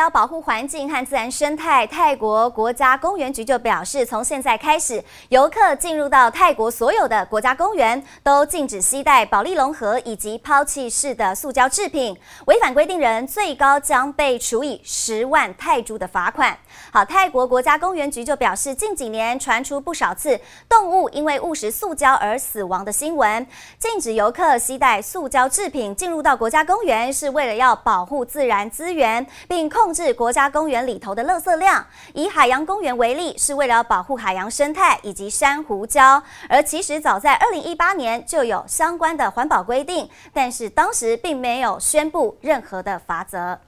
要保护环境和自然生态，泰国国家公园局就表示，从现在开始，游客进入到泰国所有的国家公园都禁止携带保丽龙盒以及抛弃式的塑胶制品，违反规定人最高将被处以十万泰铢的罚款。好，泰国国家公园局就表示，近几年传出不少次动物因为误食塑胶而死亡的新闻，禁止游客携带塑胶制品进入到国家公园，是为了要保护自然资源，并控制国家公园里头的垃圾量，以海洋公园为例，是为了保护海洋生态以及珊瑚礁。而其实早在二零一八年就有相关的环保规定，但是当时并没有宣布任何的罚则。